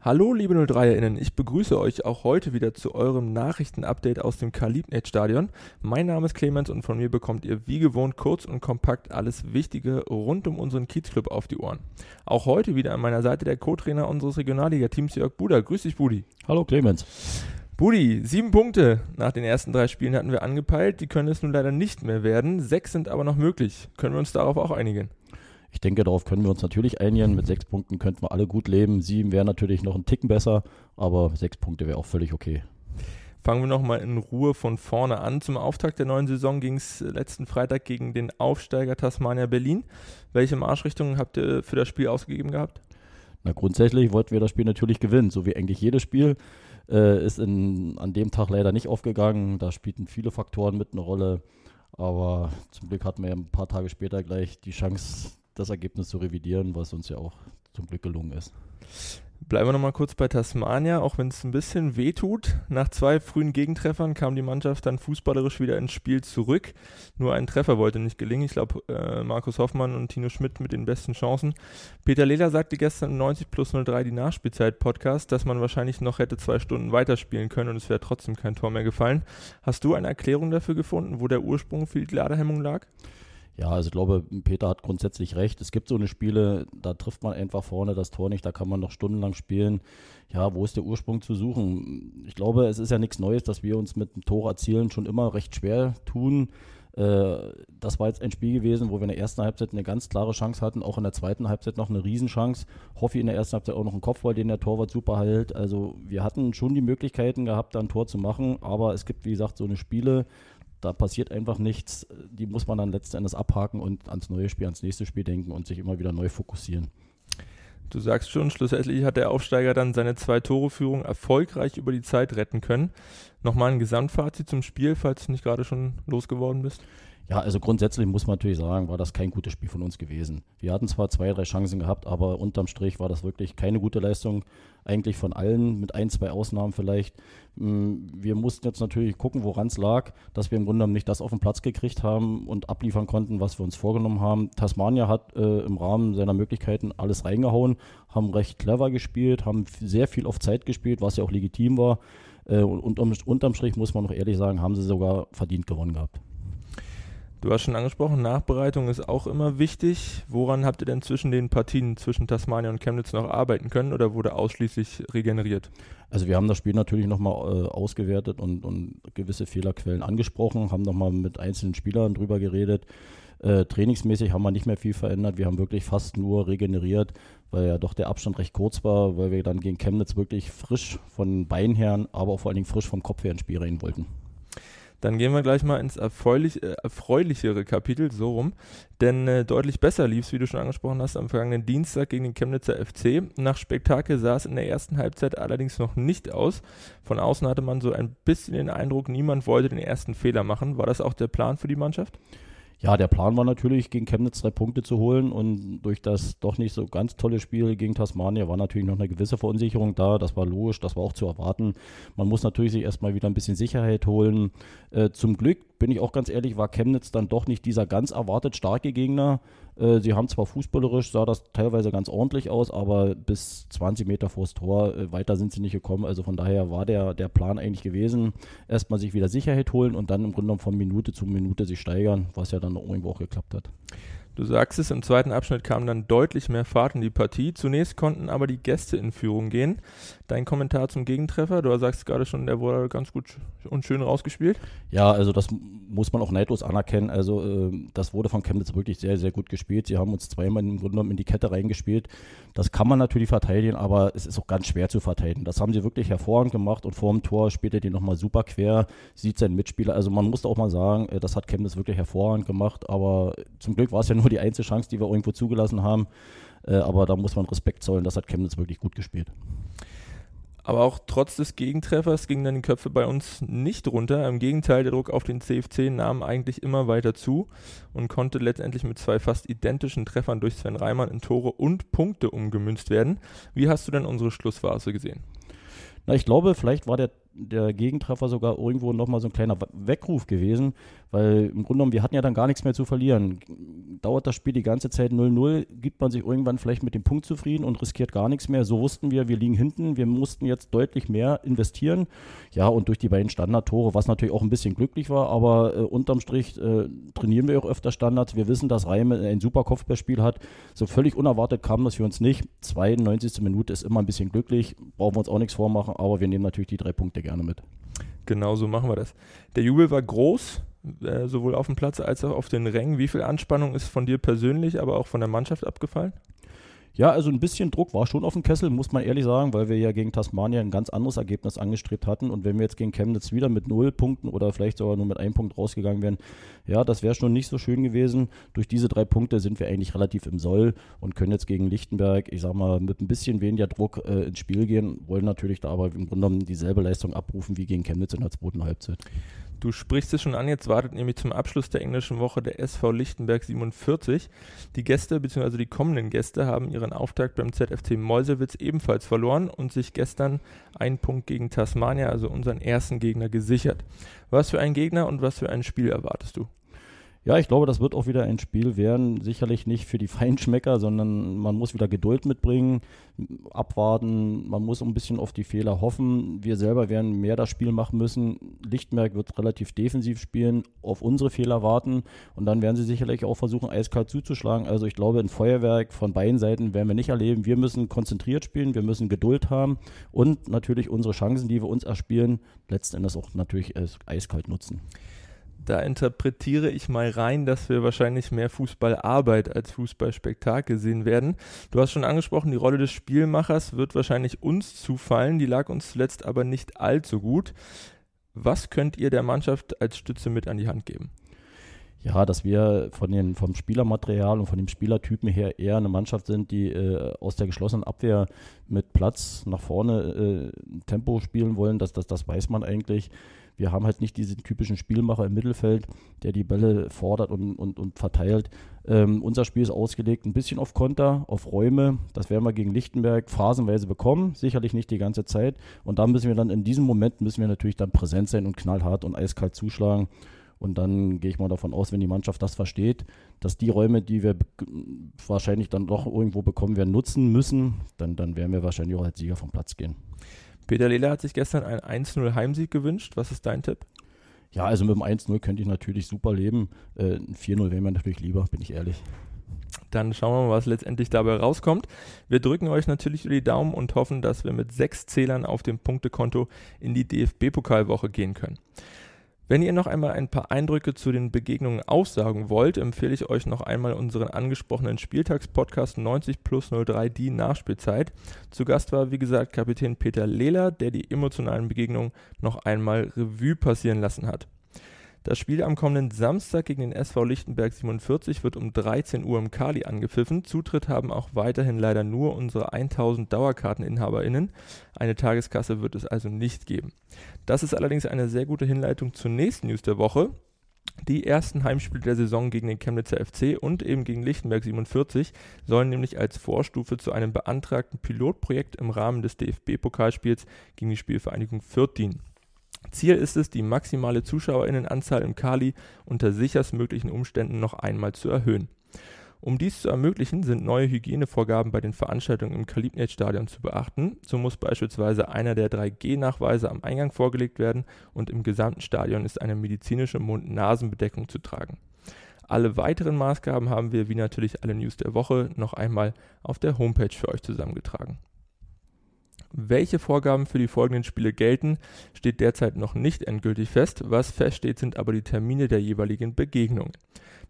Hallo liebe 03erInnen, ich begrüße euch auch heute wieder zu eurem Nachrichtenupdate aus dem Kalibnet-Stadion. Mein Name ist Clemens und von mir bekommt ihr wie gewohnt kurz und kompakt alles Wichtige rund um unseren Kiezclub auf die Ohren. Auch heute wieder an meiner Seite der Co-Trainer unseres Regionalliga-Teams Jörg Buda. Grüß dich, Budi. Hallo Clemens. Budi, sieben Punkte nach den ersten drei Spielen hatten wir angepeilt. Die können es nun leider nicht mehr werden. Sechs sind aber noch möglich. Können wir uns darauf auch einigen? Ich denke, darauf können wir uns natürlich einigen. Mit sechs Punkten könnten wir alle gut leben. Sieben wäre natürlich noch ein Ticken besser, aber sechs Punkte wäre auch völlig okay. Fangen wir nochmal in Ruhe von vorne an. Zum Auftakt der neuen Saison ging es letzten Freitag gegen den Aufsteiger Tasmania Berlin. Welche Marschrichtungen habt ihr für das Spiel ausgegeben gehabt? Na, grundsätzlich wollten wir das Spiel natürlich gewinnen, so wie eigentlich jedes Spiel. Äh, ist in, an dem Tag leider nicht aufgegangen. Da spielten viele Faktoren mit eine Rolle. Aber zum Glück hatten wir ein paar Tage später gleich die Chance, das Ergebnis zu revidieren, was uns ja auch zum Glück gelungen ist. Bleiben wir nochmal kurz bei Tasmania, auch wenn es ein bisschen weh tut. Nach zwei frühen Gegentreffern kam die Mannschaft dann fußballerisch wieder ins Spiel zurück. Nur ein Treffer wollte nicht gelingen. Ich glaube, äh, Markus Hoffmann und Tino Schmidt mit den besten Chancen. Peter Lehler sagte gestern im 90 plus 03 die Nachspielzeit-Podcast, dass man wahrscheinlich noch hätte zwei Stunden weiterspielen können und es wäre trotzdem kein Tor mehr gefallen. Hast du eine Erklärung dafür gefunden, wo der Ursprung für die Ladehemmung lag? Ja, also ich glaube, Peter hat grundsätzlich recht. Es gibt so eine Spiele, da trifft man einfach vorne das Tor nicht, da kann man noch stundenlang spielen. Ja, wo ist der Ursprung zu suchen? Ich glaube, es ist ja nichts Neues, dass wir uns mit dem Tor erzielen schon immer recht schwer tun. Äh, das war jetzt ein Spiel gewesen, wo wir in der ersten Halbzeit eine ganz klare Chance hatten, auch in der zweiten Halbzeit noch eine Riesenchance. Hoffi in der ersten Halbzeit auch noch einen Kopfball, den der Torwart super hält. Also wir hatten schon die Möglichkeiten gehabt, da ein Tor zu machen, aber es gibt, wie gesagt, so eine Spiele, da passiert einfach nichts. Die muss man dann letzten Endes abhaken und ans neue Spiel, ans nächste Spiel denken und sich immer wieder neu fokussieren. Du sagst schon, schlussendlich hat der Aufsteiger dann seine zwei Tore-Führung erfolgreich über die Zeit retten können. Nochmal ein Gesamtfazit zum Spiel, falls du nicht gerade schon losgeworden bist. Ja, also grundsätzlich muss man natürlich sagen, war das kein gutes Spiel von uns gewesen. Wir hatten zwar zwei, drei Chancen gehabt, aber unterm Strich war das wirklich keine gute Leistung. Eigentlich von allen, mit ein, zwei Ausnahmen vielleicht. Mm, wir mussten jetzt natürlich gucken, woran es lag, dass wir im Grunde genommen nicht das auf den Platz gekriegt haben und abliefern konnten, was wir uns vorgenommen haben. Tasmania hat äh, im Rahmen seiner Möglichkeiten alles reingehauen, haben recht clever gespielt, haben sehr viel auf Zeit gespielt, was ja auch legitim war. Äh, und unterm Strich muss man noch ehrlich sagen, haben sie sogar verdient gewonnen gehabt. Du hast schon angesprochen, Nachbereitung ist auch immer wichtig. Woran habt ihr denn zwischen den Partien zwischen Tasmania und Chemnitz noch arbeiten können oder wurde ausschließlich regeneriert? Also wir haben das Spiel natürlich nochmal äh, ausgewertet und, und gewisse Fehlerquellen angesprochen, haben nochmal mit einzelnen Spielern drüber geredet. Äh, trainingsmäßig haben wir nicht mehr viel verändert. Wir haben wirklich fast nur regeneriert, weil ja doch der Abstand recht kurz war, weil wir dann gegen Chemnitz wirklich frisch von Beinen her, aber auch vor allen Dingen frisch vom Kopf her ins Spiel rein wollten. Dann gehen wir gleich mal ins erfreulich, äh, erfreulichere Kapitel, so rum. Denn äh, deutlich besser lief es, wie du schon angesprochen hast, am vergangenen Dienstag gegen den Chemnitzer FC. Nach Spektakel sah es in der ersten Halbzeit allerdings noch nicht aus. Von außen hatte man so ein bisschen den Eindruck, niemand wollte den ersten Fehler machen. War das auch der Plan für die Mannschaft? Ja, der Plan war natürlich, gegen Chemnitz drei Punkte zu holen und durch das doch nicht so ganz tolle Spiel gegen Tasmania war natürlich noch eine gewisse Verunsicherung da. Das war logisch, das war auch zu erwarten. Man muss natürlich sich erstmal wieder ein bisschen Sicherheit holen. Äh, zum Glück bin ich auch ganz ehrlich, war Chemnitz dann doch nicht dieser ganz erwartet starke Gegner. Äh, sie haben zwar fußballerisch, sah das teilweise ganz ordentlich aus, aber bis 20 Meter vors Tor, äh, weiter sind sie nicht gekommen. Also von daher war der, der Plan eigentlich gewesen, erstmal sich wieder Sicherheit holen und dann im Grunde genommen von Minute zu Minute sich steigern, was ja dann irgendwo auch geklappt hat. Du sagst es, im zweiten Abschnitt kam dann deutlich mehr Fahrt in die Partie. Zunächst konnten aber die Gäste in Führung gehen. Dein Kommentar zum Gegentreffer, du sagst gerade schon, der wurde ganz gut und schön rausgespielt. Ja, also das muss man auch neidlos anerkennen. Also äh, das wurde von Chemnitz wirklich sehr, sehr gut gespielt. Sie haben uns zweimal im Grunde genommen in die Kette reingespielt. Das kann man natürlich verteidigen, aber es ist auch ganz schwer zu verteidigen. Das haben sie wirklich hervorragend gemacht und vor dem Tor spielt er den nochmal super quer, sieht seinen Mitspieler. Also man muss auch mal sagen, äh, das hat Chemnitz wirklich hervorragend gemacht, aber zum Glück war es ja nur die Einzelchance, die wir irgendwo zugelassen haben. Äh, aber da muss man Respekt zollen, das hat Chemnitz wirklich gut gespielt. Aber auch trotz des Gegentreffers gingen dann die Köpfe bei uns nicht runter. Im Gegenteil, der Druck auf den CFC nahm eigentlich immer weiter zu und konnte letztendlich mit zwei fast identischen Treffern durch Sven Reimann in Tore und Punkte umgemünzt werden. Wie hast du denn unsere Schlussphase gesehen? Na, ich glaube, vielleicht war der der Gegentreffer sogar irgendwo nochmal so ein kleiner Weckruf gewesen, weil im Grunde genommen, wir hatten ja dann gar nichts mehr zu verlieren. Dauert das Spiel die ganze Zeit 0-0, gibt man sich irgendwann vielleicht mit dem Punkt zufrieden und riskiert gar nichts mehr. So wussten wir, wir liegen hinten, wir mussten jetzt deutlich mehr investieren. Ja, und durch die beiden Standardtore, was natürlich auch ein bisschen glücklich war, aber äh, unterm Strich äh, trainieren wir auch öfter Standards. Wir wissen, dass Reime ein super Kopfballspiel hat. So völlig unerwartet kam das für uns nicht. 92. Minute ist immer ein bisschen glücklich, brauchen wir uns auch nichts vormachen, aber wir nehmen natürlich die drei Punkte gerne mit. Genau so machen wir das. Der Jubel war groß, äh, sowohl auf dem Platz als auch auf den Rängen. Wie viel Anspannung ist von dir persönlich, aber auch von der Mannschaft abgefallen? Ja, also ein bisschen Druck war schon auf dem Kessel, muss man ehrlich sagen, weil wir ja gegen Tasmania ein ganz anderes Ergebnis angestrebt hatten. Und wenn wir jetzt gegen Chemnitz wieder mit null Punkten oder vielleicht sogar nur mit einem Punkt rausgegangen wären, ja, das wäre schon nicht so schön gewesen. Durch diese drei Punkte sind wir eigentlich relativ im Soll und können jetzt gegen Lichtenberg, ich sag mal, mit ein bisschen weniger Druck äh, ins Spiel gehen, wollen natürlich da aber im Grunde genommen dieselbe Leistung abrufen wie gegen Chemnitz in der zweiten Halbzeit. Du sprichst es schon an, jetzt wartet nämlich zum Abschluss der englischen Woche der SV Lichtenberg 47. Die Gäste bzw. die kommenden Gäste haben ihren Auftakt beim ZFC Meuselwitz ebenfalls verloren und sich gestern einen Punkt gegen Tasmania, also unseren ersten Gegner, gesichert. Was für ein Gegner und was für ein Spiel erwartest du? Ja, ich glaube, das wird auch wieder ein Spiel werden. Sicherlich nicht für die Feinschmecker, sondern man muss wieder Geduld mitbringen, abwarten. Man muss ein bisschen auf die Fehler hoffen. Wir selber werden mehr das Spiel machen müssen. Lichtmerk wird relativ defensiv spielen, auf unsere Fehler warten und dann werden sie sicherlich auch versuchen, eiskalt zuzuschlagen. Also ich glaube, ein Feuerwerk von beiden Seiten werden wir nicht erleben. Wir müssen konzentriert spielen, wir müssen Geduld haben und natürlich unsere Chancen, die wir uns erspielen, letzten Endes auch natürlich eiskalt nutzen da interpretiere ich mal rein, dass wir wahrscheinlich mehr Fußballarbeit als Fußballspektakel sehen werden. Du hast schon angesprochen, die Rolle des Spielmachers wird wahrscheinlich uns zufallen, die lag uns zuletzt aber nicht allzu gut. Was könnt ihr der Mannschaft als Stütze mit an die Hand geben? Ja, dass wir von den, vom Spielermaterial und von dem Spielertypen her eher eine Mannschaft sind, die äh, aus der geschlossenen Abwehr mit Platz nach vorne äh, Tempo spielen wollen. Das, das, das weiß man eigentlich. Wir haben halt nicht diesen typischen Spielmacher im Mittelfeld, der die Bälle fordert und, und, und verteilt. Ähm, unser Spiel ist ausgelegt ein bisschen auf Konter, auf Räume. Das werden wir gegen Lichtenberg phasenweise bekommen, sicherlich nicht die ganze Zeit. Und da müssen wir dann in diesem Moment müssen wir natürlich dann präsent sein und knallhart und eiskalt zuschlagen. Und dann gehe ich mal davon aus, wenn die Mannschaft das versteht, dass die Räume, die wir wahrscheinlich dann doch irgendwo bekommen werden, nutzen müssen, dann, dann werden wir wahrscheinlich auch als Sieger vom Platz gehen. Peter Lehler hat sich gestern einen 1-0 Heimsieg gewünscht. Was ist dein Tipp? Ja, also mit dem 1-0 könnte ich natürlich super leben. Äh, ein 4-0 wäre mir natürlich lieber, bin ich ehrlich. Dann schauen wir mal, was letztendlich dabei rauskommt. Wir drücken euch natürlich über die Daumen und hoffen, dass wir mit sechs Zählern auf dem Punktekonto in die DFB-Pokalwoche gehen können. Wenn ihr noch einmal ein paar Eindrücke zu den Begegnungen aussagen wollt, empfehle ich euch noch einmal unseren angesprochenen Spieltagspodcast 90 plus 03 die Nachspielzeit. Zu Gast war, wie gesagt, Kapitän Peter Lehler, der die emotionalen Begegnungen noch einmal Revue passieren lassen hat. Das Spiel am kommenden Samstag gegen den SV Lichtenberg 47 wird um 13 Uhr im Kali angepfiffen. Zutritt haben auch weiterhin leider nur unsere 1000 DauerkarteninhaberInnen. Eine Tageskasse wird es also nicht geben. Das ist allerdings eine sehr gute Hinleitung zur nächsten News der Woche. Die ersten Heimspiele der Saison gegen den Chemnitzer FC und eben gegen Lichtenberg 47 sollen nämlich als Vorstufe zu einem beantragten Pilotprojekt im Rahmen des DFB-Pokalspiels gegen die Spielvereinigung Fürth dienen. Ziel ist es, die maximale Zuschauerinnenanzahl im Kali unter sicherstmöglichen Umständen noch einmal zu erhöhen. Um dies zu ermöglichen, sind neue Hygienevorgaben bei den Veranstaltungen im Kalibnet-Stadion zu beachten. So muss beispielsweise einer der 3G-Nachweise am Eingang vorgelegt werden und im gesamten Stadion ist eine medizinische Mund-Nasen-Bedeckung zu tragen. Alle weiteren Maßgaben haben wir, wie natürlich alle News der Woche, noch einmal auf der Homepage für euch zusammengetragen. Welche Vorgaben für die folgenden Spiele gelten, steht derzeit noch nicht endgültig fest. Was feststeht, sind aber die Termine der jeweiligen Begegnungen.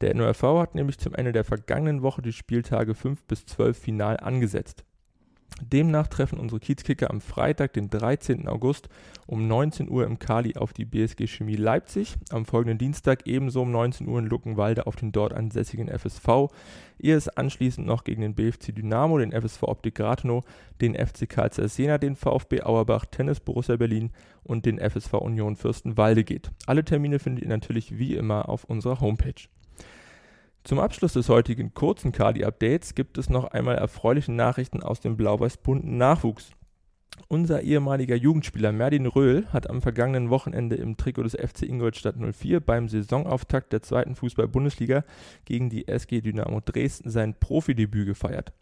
Der NORV hat nämlich zum Ende der vergangenen Woche die Spieltage 5 bis 12 final angesetzt. Demnach treffen unsere Kiezkicker am Freitag, den 13. August um 19 Uhr im Kali auf die BSG Chemie Leipzig, am folgenden Dienstag ebenso um 19 Uhr in Luckenwalde auf den dort ansässigen FSV, ehe es anschließend noch gegen den BFC Dynamo, den FSV Optik Rathenow, den FC Karl Jena, den VfB Auerbach, Tennis Borussia Berlin und den FSV Union Fürstenwalde geht. Alle Termine findet ihr natürlich wie immer auf unserer Homepage. Zum Abschluss des heutigen kurzen Kali-Updates gibt es noch einmal erfreuliche Nachrichten aus dem blau-weiß-bunten Nachwuchs. Unser ehemaliger Jugendspieler Merlin Röhl hat am vergangenen Wochenende im Trikot des FC Ingolstadt 04 beim Saisonauftakt der zweiten Fußball-Bundesliga gegen die SG Dynamo Dresden sein Profidebüt gefeiert.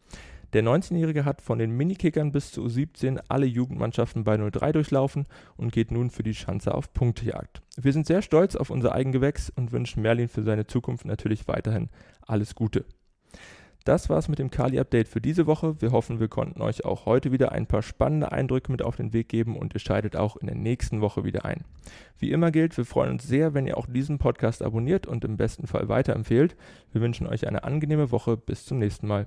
Der 19-Jährige hat von den Minikickern bis zu U17 alle Jugendmannschaften bei 03 durchlaufen und geht nun für die Schanze auf Punktejagd. Wir sind sehr stolz auf unser Eigengewächs und wünschen Merlin für seine Zukunft natürlich weiterhin alles Gute. Das war's mit dem Kali-Update für diese Woche. Wir hoffen, wir konnten euch auch heute wieder ein paar spannende Eindrücke mit auf den Weg geben und ihr schaltet auch in der nächsten Woche wieder ein. Wie immer gilt, wir freuen uns sehr, wenn ihr auch diesen Podcast abonniert und im besten Fall weiterempfehlt. Wir wünschen euch eine angenehme Woche. Bis zum nächsten Mal.